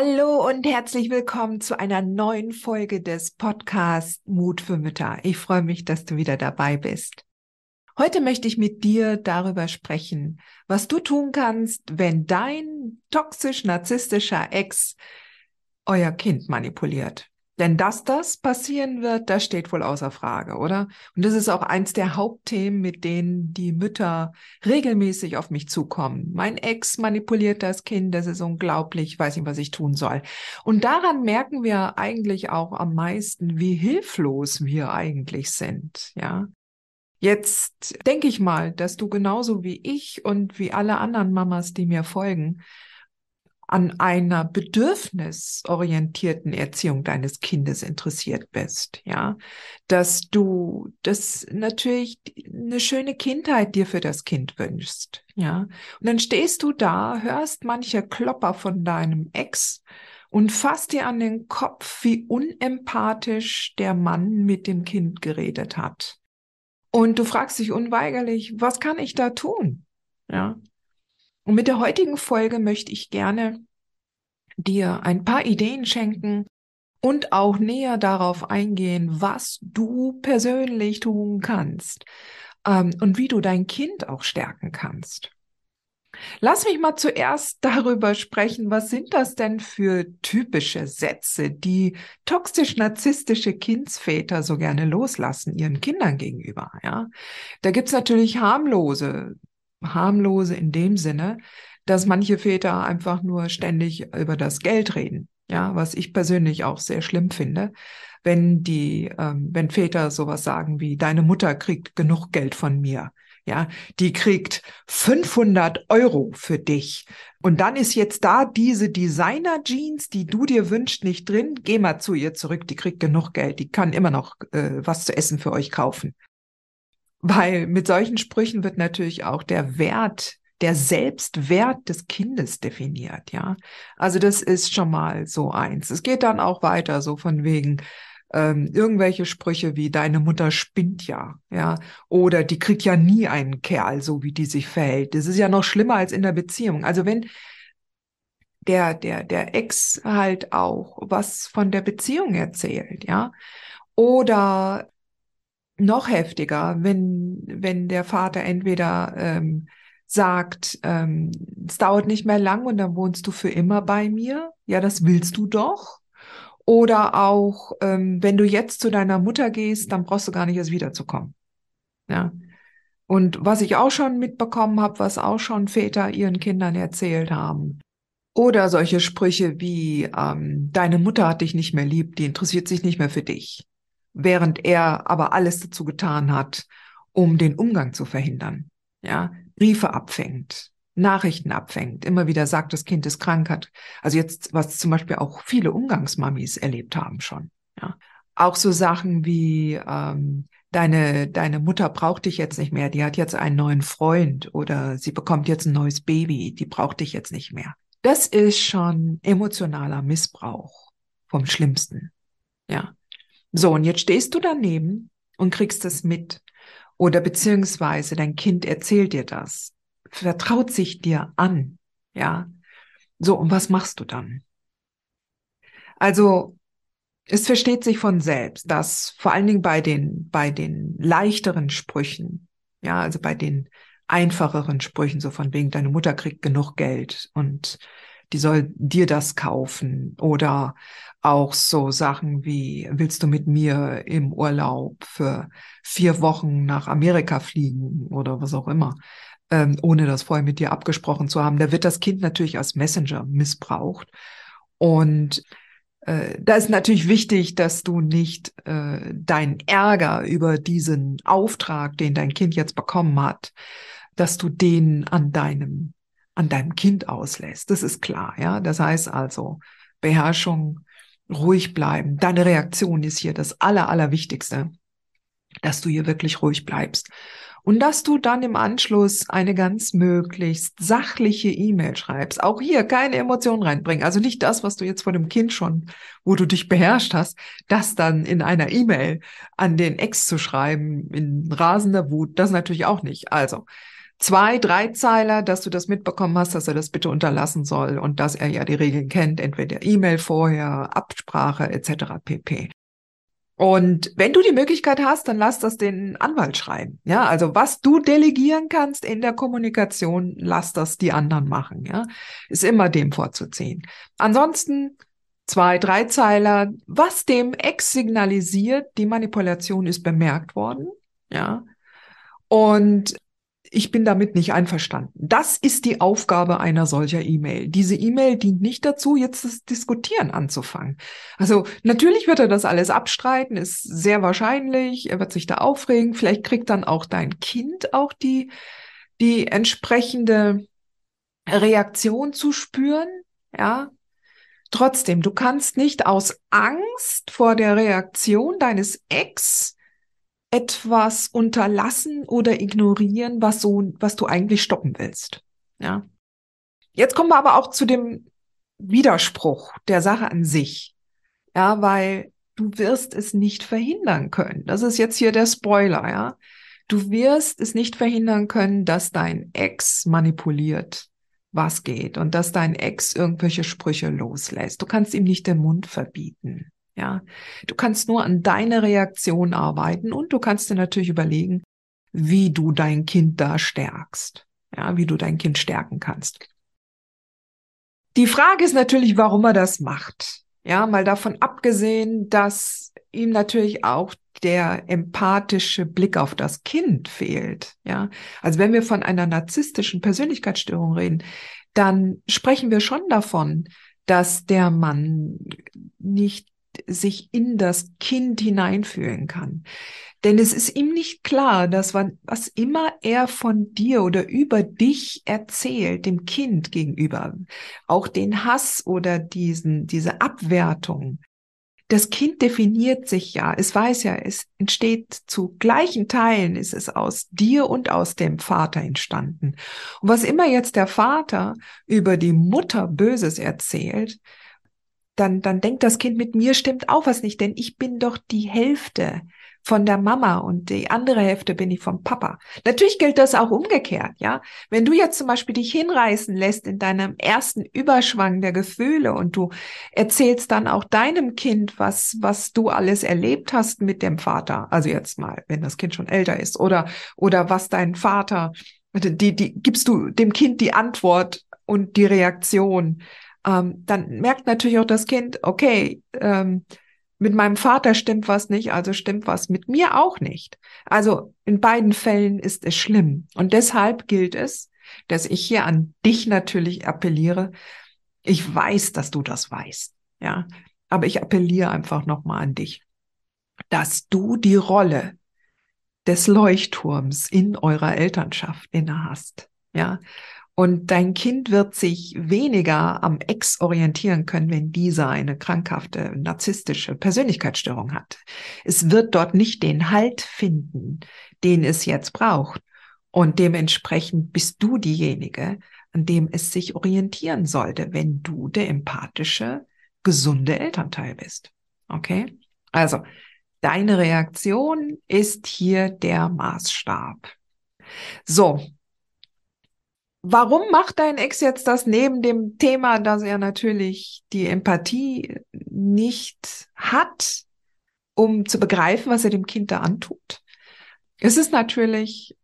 Hallo und herzlich willkommen zu einer neuen Folge des Podcasts Mut für Mütter. Ich freue mich, dass du wieder dabei bist. Heute möchte ich mit dir darüber sprechen, was du tun kannst, wenn dein toxisch-narzisstischer Ex euer Kind manipuliert. Denn dass das passieren wird, das steht wohl außer Frage, oder? Und das ist auch eins der Hauptthemen, mit denen die Mütter regelmäßig auf mich zukommen. Mein Ex manipuliert das Kind, das ist unglaublich, ich weiß nicht, was ich tun soll. Und daran merken wir eigentlich auch am meisten, wie hilflos wir eigentlich sind, ja? Jetzt denke ich mal, dass du genauso wie ich und wie alle anderen Mamas, die mir folgen, an einer bedürfnisorientierten Erziehung deines Kindes interessiert bist, ja, dass du das natürlich eine schöne Kindheit dir für das Kind wünschst, ja. Und dann stehst du da, hörst manche Klopper von deinem Ex und fasst dir an den Kopf, wie unempathisch der Mann mit dem Kind geredet hat. Und du fragst dich unweigerlich, was kann ich da tun? Ja. Und mit der heutigen Folge möchte ich gerne dir ein paar Ideen schenken und auch näher darauf eingehen, was du persönlich tun kannst ähm, und wie du dein Kind auch stärken kannst. Lass mich mal zuerst darüber sprechen, was sind das denn für typische Sätze, die toxisch-narzisstische Kindsväter so gerne loslassen ihren Kindern gegenüber. Ja, da gibt's natürlich harmlose harmlose in dem Sinne, dass manche Väter einfach nur ständig über das Geld reden. Ja, was ich persönlich auch sehr schlimm finde, wenn die, ähm, wenn Väter sowas sagen wie, deine Mutter kriegt genug Geld von mir. Ja, die kriegt 500 Euro für dich. Und dann ist jetzt da diese Designer-Jeans, die du dir wünschst, nicht drin. Geh mal zu ihr zurück, die kriegt genug Geld. Die kann immer noch äh, was zu essen für euch kaufen. Weil mit solchen Sprüchen wird natürlich auch der Wert, der Selbstwert des Kindes definiert, ja. Also das ist schon mal so eins. Es geht dann auch weiter, so von wegen, ähm, irgendwelche Sprüche wie deine Mutter spinnt ja, ja, oder die kriegt ja nie einen Kerl, so wie die sich verhält. Das ist ja noch schlimmer als in der Beziehung. Also wenn der, der, der Ex halt auch was von der Beziehung erzählt, ja, oder noch heftiger, wenn, wenn der Vater entweder ähm, sagt, ähm, es dauert nicht mehr lang und dann wohnst du für immer bei mir. Ja, das willst du doch. Oder auch, ähm, wenn du jetzt zu deiner Mutter gehst, dann brauchst du gar nicht erst wiederzukommen. Ja. Und was ich auch schon mitbekommen habe, was auch schon Väter ihren Kindern erzählt haben. Oder solche Sprüche wie, ähm, deine Mutter hat dich nicht mehr lieb, die interessiert sich nicht mehr für dich während er aber alles dazu getan hat, um den Umgang zu verhindern. Ja, Briefe abfängt, Nachrichten abfängt, immer wieder sagt, das Kind ist krank hat. Also jetzt, was zum Beispiel auch viele Umgangsmamis erlebt haben schon. Ja, auch so Sachen wie ähm, deine deine Mutter braucht dich jetzt nicht mehr, die hat jetzt einen neuen Freund oder sie bekommt jetzt ein neues Baby, die braucht dich jetzt nicht mehr. Das ist schon emotionaler Missbrauch vom Schlimmsten. Ja, so, und jetzt stehst du daneben und kriegst es mit. Oder beziehungsweise dein Kind erzählt dir das, vertraut sich dir an. Ja. So, und was machst du dann? Also, es versteht sich von selbst, dass vor allen Dingen bei den, bei den leichteren Sprüchen, ja, also bei den einfacheren Sprüchen, so von wegen, deine Mutter kriegt genug Geld und die soll dir das kaufen oder auch so Sachen wie, willst du mit mir im Urlaub für vier Wochen nach Amerika fliegen oder was auch immer, ähm, ohne das vorher mit dir abgesprochen zu haben. Da wird das Kind natürlich als Messenger missbraucht. Und äh, da ist natürlich wichtig, dass du nicht äh, deinen Ärger über diesen Auftrag, den dein Kind jetzt bekommen hat, dass du den an deinem an deinem Kind auslässt. Das ist klar, ja. Das heißt also Beherrschung, ruhig bleiben. Deine Reaktion ist hier das aller allerwichtigste, dass du hier wirklich ruhig bleibst und dass du dann im Anschluss eine ganz möglichst sachliche E-Mail schreibst. Auch hier keine Emotionen reinbringen. Also nicht das, was du jetzt vor dem Kind schon, wo du dich beherrscht hast, das dann in einer E-Mail an den Ex zu schreiben, in rasender Wut, das natürlich auch nicht. Also, zwei, drei Zeiler, dass du das mitbekommen hast, dass er das bitte unterlassen soll und dass er ja die Regeln kennt, entweder E-Mail vorher, Absprache etc. pp. Und wenn du die Möglichkeit hast, dann lass das den Anwalt schreiben. Ja, also was du delegieren kannst in der Kommunikation, lass das die anderen machen. Ja, ist immer dem vorzuziehen. Ansonsten zwei, drei Zeiler, was dem Ex signalisiert, die Manipulation ist bemerkt worden. Ja, und ich bin damit nicht einverstanden. Das ist die Aufgabe einer solcher E-Mail. Diese E-Mail dient nicht dazu, jetzt das Diskutieren anzufangen. Also natürlich wird er das alles abstreiten, ist sehr wahrscheinlich, er wird sich da aufregen, vielleicht kriegt dann auch dein Kind auch die, die entsprechende Reaktion zu spüren, ja. Trotzdem, du kannst nicht aus Angst vor der Reaktion deines Ex etwas unterlassen oder ignorieren, was so, was du eigentlich stoppen willst. Ja. Jetzt kommen wir aber auch zu dem Widerspruch der Sache an sich. Ja, weil du wirst es nicht verhindern können. Das ist jetzt hier der Spoiler, ja. Du wirst es nicht verhindern können, dass dein Ex manipuliert, was geht und dass dein Ex irgendwelche Sprüche loslässt. Du kannst ihm nicht den Mund verbieten. Ja, du kannst nur an deine Reaktion arbeiten und du kannst dir natürlich überlegen, wie du dein Kind da stärkst. Ja, wie du dein Kind stärken kannst. Die Frage ist natürlich, warum er das macht. Ja, mal davon abgesehen, dass ihm natürlich auch der empathische Blick auf das Kind fehlt. Ja, also wenn wir von einer narzisstischen Persönlichkeitsstörung reden, dann sprechen wir schon davon, dass der Mann nicht sich in das Kind hineinfühlen kann. Denn es ist ihm nicht klar, dass was immer er von dir oder über dich erzählt, dem Kind gegenüber, auch den Hass oder diesen, diese Abwertung, das Kind definiert sich ja, es weiß ja, es entsteht zu gleichen Teilen, ist es aus dir und aus dem Vater entstanden. Und was immer jetzt der Vater über die Mutter Böses erzählt, dann, dann denkt das Kind, mit mir stimmt auch was nicht, denn ich bin doch die Hälfte von der Mama und die andere Hälfte bin ich vom Papa. Natürlich gilt das auch umgekehrt, ja. Wenn du jetzt zum Beispiel dich hinreißen lässt in deinem ersten Überschwang der Gefühle und du erzählst dann auch deinem Kind, was, was du alles erlebt hast mit dem Vater, also jetzt mal, wenn das Kind schon älter ist, oder, oder was dein Vater, die, die, gibst du dem Kind die Antwort und die Reaktion ähm, dann merkt natürlich auch das Kind, okay, ähm, mit meinem Vater stimmt was nicht, also stimmt was mit mir auch nicht. Also in beiden Fällen ist es schlimm. Und deshalb gilt es, dass ich hier an dich natürlich appelliere. Ich weiß, dass du das weißt, ja. Aber ich appelliere einfach nochmal an dich, dass du die Rolle des Leuchtturms in eurer Elternschaft inne hast, ja. Und dein Kind wird sich weniger am Ex orientieren können, wenn dieser eine krankhafte, narzisstische Persönlichkeitsstörung hat. Es wird dort nicht den Halt finden, den es jetzt braucht. Und dementsprechend bist du diejenige, an dem es sich orientieren sollte, wenn du der empathische, gesunde Elternteil bist. Okay? Also, deine Reaktion ist hier der Maßstab. So, Warum macht dein Ex jetzt das neben dem Thema, dass er natürlich die Empathie nicht hat, um zu begreifen, was er dem Kind da antut? Es ist natürlich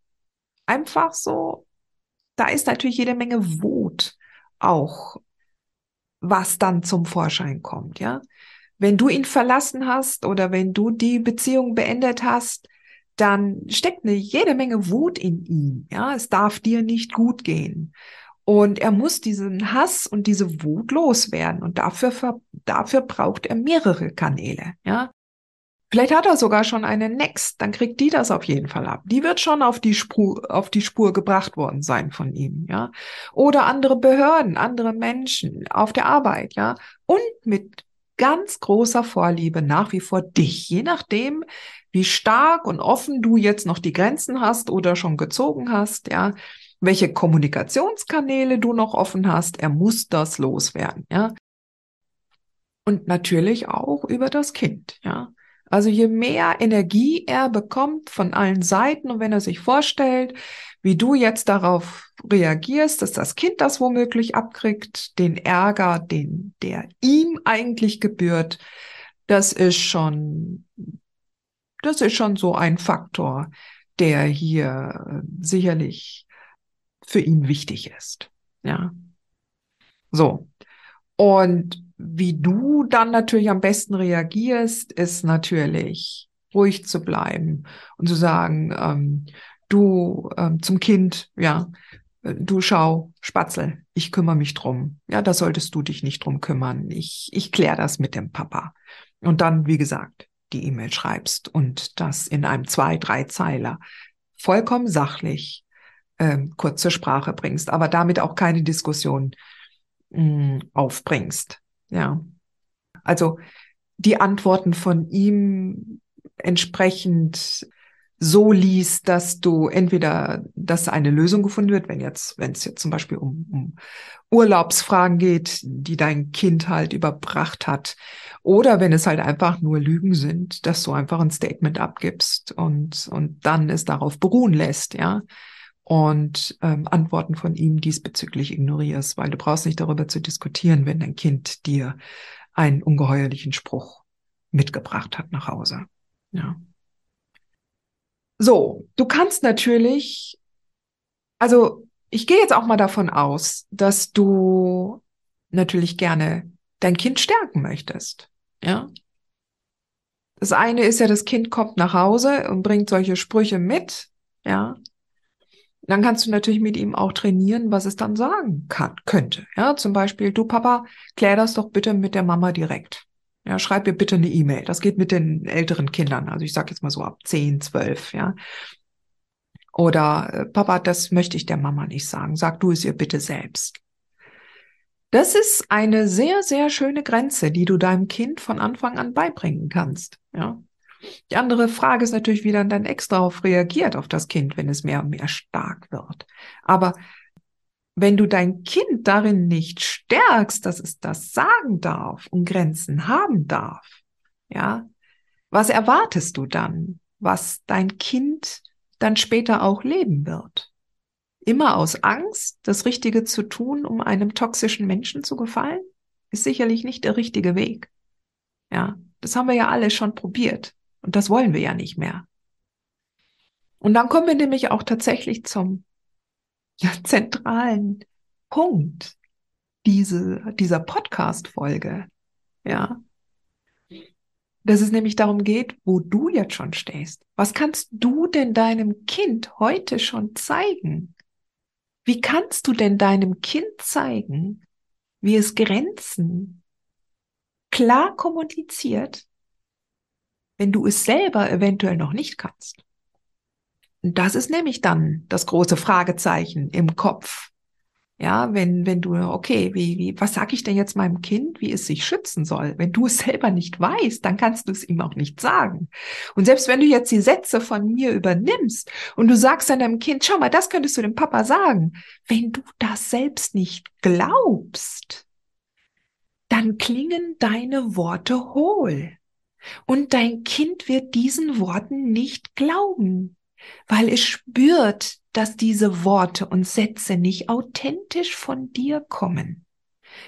einfach so, da ist natürlich jede Menge Wut auch, was dann zum Vorschein kommt, ja. Wenn du ihn verlassen hast oder wenn du die Beziehung beendet hast, dann steckt eine jede Menge Wut in ihm. Ja, es darf dir nicht gut gehen. Und er muss diesen Hass und diese Wut loswerden. Und dafür, dafür braucht er mehrere Kanäle, ja. Vielleicht hat er sogar schon eine Next, dann kriegt die das auf jeden Fall ab. Die wird schon auf die Spur, auf die Spur gebracht worden sein von ihm, ja. Oder andere Behörden, andere Menschen auf der Arbeit, ja. Und mit ganz großer Vorliebe nach wie vor dich, je nachdem, wie stark und offen du jetzt noch die Grenzen hast oder schon gezogen hast, ja welche Kommunikationskanäle du noch offen hast. Er muss das loswerden, ja. Und natürlich auch über das Kind, ja. Also je mehr Energie er bekommt von allen Seiten und wenn er sich vorstellt, wie du jetzt darauf reagierst, dass das Kind das womöglich abkriegt, den Ärger, den der ihm eigentlich gebührt, das ist schon, das ist schon so ein Faktor, der hier sicherlich für ihn wichtig ist. Ja. So. Und wie du dann natürlich am besten reagierst, ist natürlich ruhig zu bleiben und zu sagen, ähm, du ähm, zum Kind, ja, du schau, Spatzel, ich kümmere mich drum. Ja, da solltest du dich nicht drum kümmern. Ich, ich kläre das mit dem Papa. Und dann, wie gesagt, die E-Mail schreibst und das in einem zwei, drei Zeiler vollkommen sachlich ähm, kurz zur Sprache bringst, aber damit auch keine Diskussion mh, mm, aufbringst. Ja. Also die Antworten von ihm entsprechend so liest, dass du entweder, dass eine Lösung gefunden wird, wenn jetzt, wenn es jetzt zum Beispiel um, um Urlaubsfragen geht, die dein Kind halt überbracht hat, oder wenn es halt einfach nur Lügen sind, dass du einfach ein Statement abgibst und, und dann es darauf beruhen lässt, ja und ähm, Antworten von ihm diesbezüglich ignorierst, weil du brauchst nicht darüber zu diskutieren, wenn dein Kind dir einen ungeheuerlichen Spruch mitgebracht hat nach Hause. Ja. So, du kannst natürlich, also ich gehe jetzt auch mal davon aus, dass du natürlich gerne dein Kind stärken möchtest. Ja. Das eine ist ja, das Kind kommt nach Hause und bringt solche Sprüche mit. Ja. Dann kannst du natürlich mit ihm auch trainieren, was es dann sagen kann, könnte. Ja, zum Beispiel, du Papa, klär das doch bitte mit der Mama direkt. Ja, schreib mir bitte eine E-Mail. Das geht mit den älteren Kindern. Also ich sage jetzt mal so ab 10, 12, ja. Oder äh, Papa, das möchte ich der Mama nicht sagen. Sag du es ihr bitte selbst. Das ist eine sehr, sehr schöne Grenze, die du deinem Kind von Anfang an beibringen kannst. Ja. Die andere Frage ist natürlich, wie dann dein Ex darauf reagiert, auf das Kind, wenn es mehr und mehr stark wird. Aber wenn du dein Kind darin nicht stärkst, dass es das sagen darf und Grenzen haben darf, ja, was erwartest du dann, was dein Kind dann später auch leben wird? Immer aus Angst, das Richtige zu tun, um einem toxischen Menschen zu gefallen, ist sicherlich nicht der richtige Weg. Ja, das haben wir ja alle schon probiert. Und das wollen wir ja nicht mehr. Und dann kommen wir nämlich auch tatsächlich zum ja, zentralen Punkt diese, dieser Podcast-Folge. Ja. Dass es nämlich darum geht, wo du jetzt schon stehst. Was kannst du denn deinem Kind heute schon zeigen? Wie kannst du denn deinem Kind zeigen, wie es Grenzen klar kommuniziert wenn du es selber eventuell noch nicht kannst. Und das ist nämlich dann das große Fragezeichen im Kopf. Ja, wenn, wenn du, okay, wie, wie, was sage ich denn jetzt meinem Kind, wie es sich schützen soll? Wenn du es selber nicht weißt, dann kannst du es ihm auch nicht sagen. Und selbst wenn du jetzt die Sätze von mir übernimmst und du sagst dann deinem Kind, schau mal, das könntest du dem Papa sagen. Wenn du das selbst nicht glaubst, dann klingen deine Worte hohl. Und dein Kind wird diesen Worten nicht glauben, weil es spürt, dass diese Worte und Sätze nicht authentisch von dir kommen,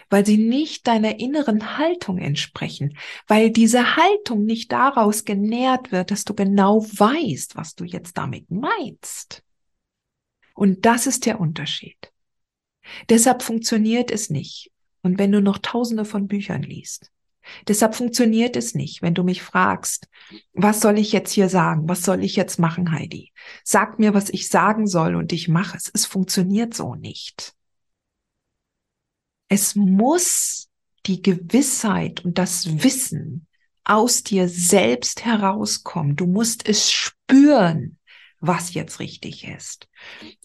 weil sie nicht deiner inneren Haltung entsprechen, weil diese Haltung nicht daraus genährt wird, dass du genau weißt, was du jetzt damit meinst. Und das ist der Unterschied. Deshalb funktioniert es nicht. Und wenn du noch tausende von Büchern liest, Deshalb funktioniert es nicht, wenn du mich fragst, was soll ich jetzt hier sagen? Was soll ich jetzt machen, Heidi? Sag mir, was ich sagen soll und ich mache es. Es funktioniert so nicht. Es muss die Gewissheit und das Wissen aus dir selbst herauskommen. Du musst es spüren, was jetzt richtig ist.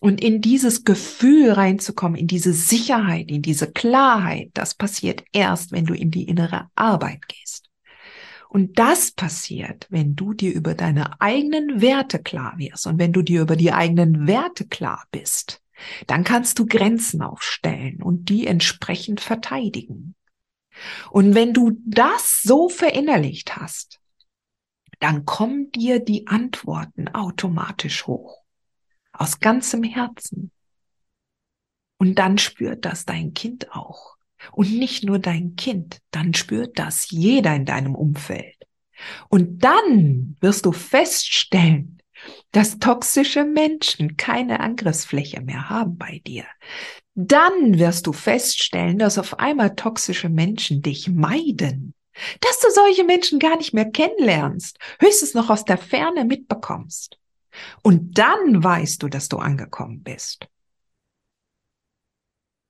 Und in dieses Gefühl reinzukommen, in diese Sicherheit, in diese Klarheit, das passiert erst, wenn du in die innere Arbeit gehst. Und das passiert, wenn du dir über deine eigenen Werte klar wirst und wenn du dir über die eigenen Werte klar bist, dann kannst du Grenzen aufstellen und die entsprechend verteidigen. Und wenn du das so verinnerlicht hast, dann kommen dir die Antworten automatisch hoch. Aus ganzem Herzen. Und dann spürt das dein Kind auch. Und nicht nur dein Kind, dann spürt das jeder in deinem Umfeld. Und dann wirst du feststellen, dass toxische Menschen keine Angriffsfläche mehr haben bei dir. Dann wirst du feststellen, dass auf einmal toxische Menschen dich meiden, dass du solche Menschen gar nicht mehr kennenlernst, höchstens noch aus der Ferne mitbekommst. Und dann weißt du, dass du angekommen bist.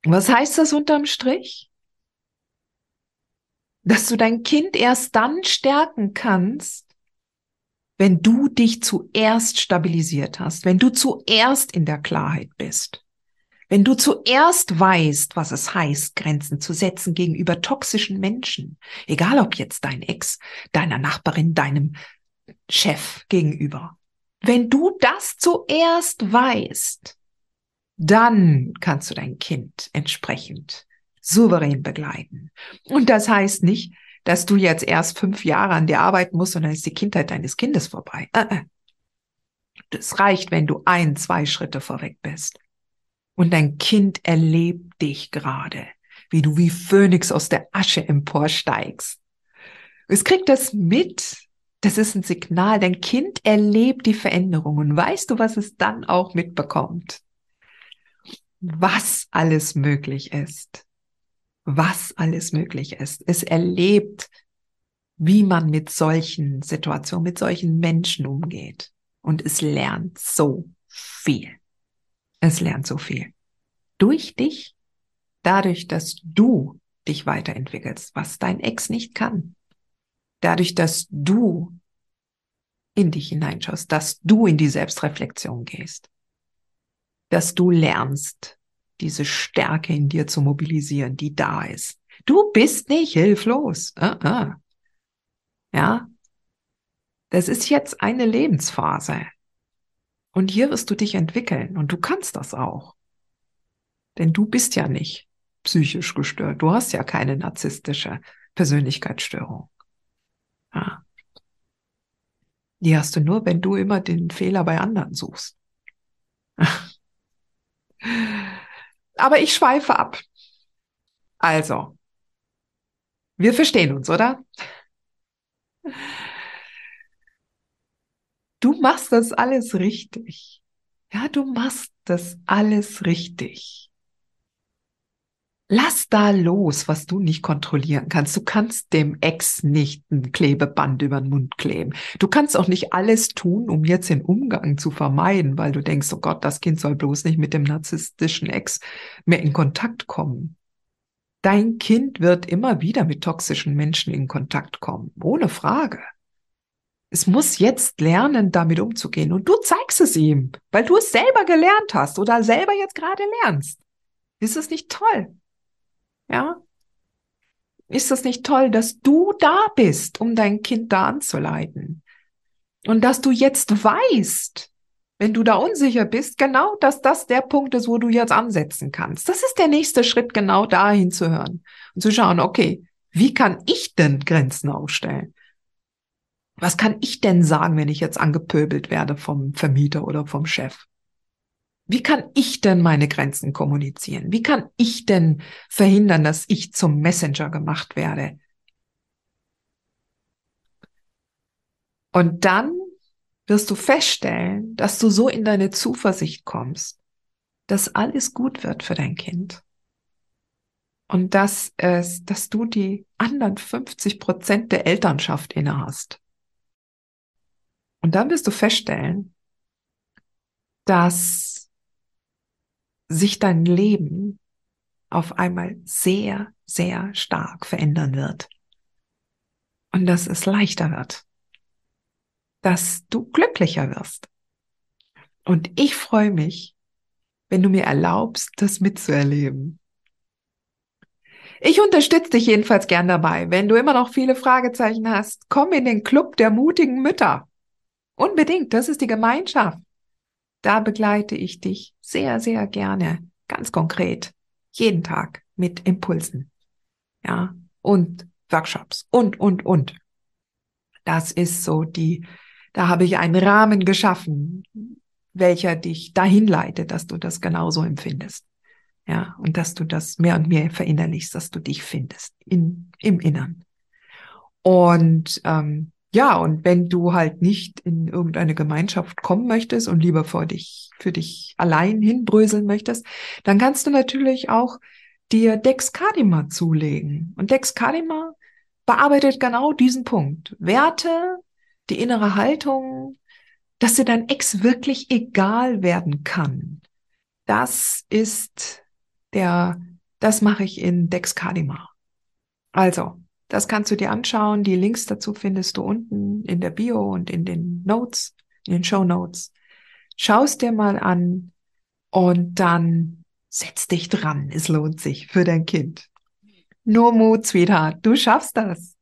Was heißt das unterm Strich? Dass du dein Kind erst dann stärken kannst, wenn du dich zuerst stabilisiert hast, wenn du zuerst in der Klarheit bist, wenn du zuerst weißt, was es heißt, Grenzen zu setzen gegenüber toxischen Menschen, egal ob jetzt dein Ex, deiner Nachbarin, deinem Chef gegenüber, wenn du das zuerst weißt, dann kannst du dein Kind entsprechend souverän begleiten. Und das heißt nicht, dass du jetzt erst fünf Jahre an dir arbeiten musst und dann ist die Kindheit deines Kindes vorbei. Das reicht, wenn du ein, zwei Schritte vorweg bist. Und dein Kind erlebt dich gerade, wie du wie Phönix aus der Asche emporsteigst. Es kriegt das mit, das ist ein Signal. Dein Kind erlebt die Veränderungen. Weißt du, was es dann auch mitbekommt? Was alles möglich ist. Was alles möglich ist. Es erlebt, wie man mit solchen Situationen, mit solchen Menschen umgeht. Und es lernt so viel. Es lernt so viel. Durch dich, dadurch, dass du dich weiterentwickelst, was dein Ex nicht kann dadurch, dass du in dich hineinschaust, dass du in die Selbstreflexion gehst, dass du lernst, diese Stärke in dir zu mobilisieren, die da ist. Du bist nicht hilflos. Uh -uh. Ja, das ist jetzt eine Lebensphase. Und hier wirst du dich entwickeln und du kannst das auch. Denn du bist ja nicht psychisch gestört. Du hast ja keine narzisstische Persönlichkeitsstörung. Ja. Die hast du nur, wenn du immer den Fehler bei anderen suchst. Aber ich schweife ab. Also, wir verstehen uns, oder? Du machst das alles richtig. Ja, du machst das alles richtig. Lass da los, was du nicht kontrollieren kannst. Du kannst dem Ex nicht ein Klebeband über den Mund kleben. Du kannst auch nicht alles tun, um jetzt den Umgang zu vermeiden, weil du denkst, oh Gott, das Kind soll bloß nicht mit dem narzisstischen Ex mehr in Kontakt kommen. Dein Kind wird immer wieder mit toxischen Menschen in Kontakt kommen, ohne Frage. Es muss jetzt lernen, damit umzugehen. Und du zeigst es ihm, weil du es selber gelernt hast oder selber jetzt gerade lernst. Ist es nicht toll? Ja? Ist das nicht toll, dass du da bist, um dein Kind da anzuleiten? Und dass du jetzt weißt, wenn du da unsicher bist, genau, dass das der Punkt ist, wo du jetzt ansetzen kannst. Das ist der nächste Schritt, genau dahin zu hören und zu schauen, okay, wie kann ich denn Grenzen aufstellen? Was kann ich denn sagen, wenn ich jetzt angepöbelt werde vom Vermieter oder vom Chef? Wie kann ich denn meine Grenzen kommunizieren? Wie kann ich denn verhindern, dass ich zum Messenger gemacht werde? Und dann wirst du feststellen, dass du so in deine Zuversicht kommst, dass alles gut wird für dein Kind. Und dass es, dass du die anderen 50 Prozent der Elternschaft inne hast. Und dann wirst du feststellen, dass sich dein Leben auf einmal sehr, sehr stark verändern wird. Und dass es leichter wird. Dass du glücklicher wirst. Und ich freue mich, wenn du mir erlaubst, das mitzuerleben. Ich unterstütze dich jedenfalls gern dabei. Wenn du immer noch viele Fragezeichen hast, komm in den Club der mutigen Mütter. Unbedingt, das ist die Gemeinschaft. Da begleite ich dich sehr, sehr gerne, ganz konkret, jeden Tag mit Impulsen. Ja, und Workshops und, und, und. Das ist so die, da habe ich einen Rahmen geschaffen, welcher dich dahin leitet, dass du das genauso empfindest. Ja, und dass du das mehr und mehr verinnerlichst, dass du dich findest in, im Innern. Und ähm, ja, und wenn du halt nicht in irgendeine Gemeinschaft kommen möchtest und lieber vor dich, für dich allein hinbröseln möchtest, dann kannst du natürlich auch dir Dexkadima zulegen. Und Dexkadima bearbeitet genau diesen Punkt. Werte, die innere Haltung, dass dir dein Ex wirklich egal werden kann. Das ist der, das mache ich in Dexkadima. Also, das kannst du dir anschauen. Die Links dazu findest du unten in der Bio und in den Notes, in den Show Notes. Schaust dir mal an und dann setz dich dran. Es lohnt sich für dein Kind. Nur Mut, Sweetheart. Du schaffst das.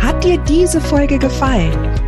Hat dir diese Folge gefallen?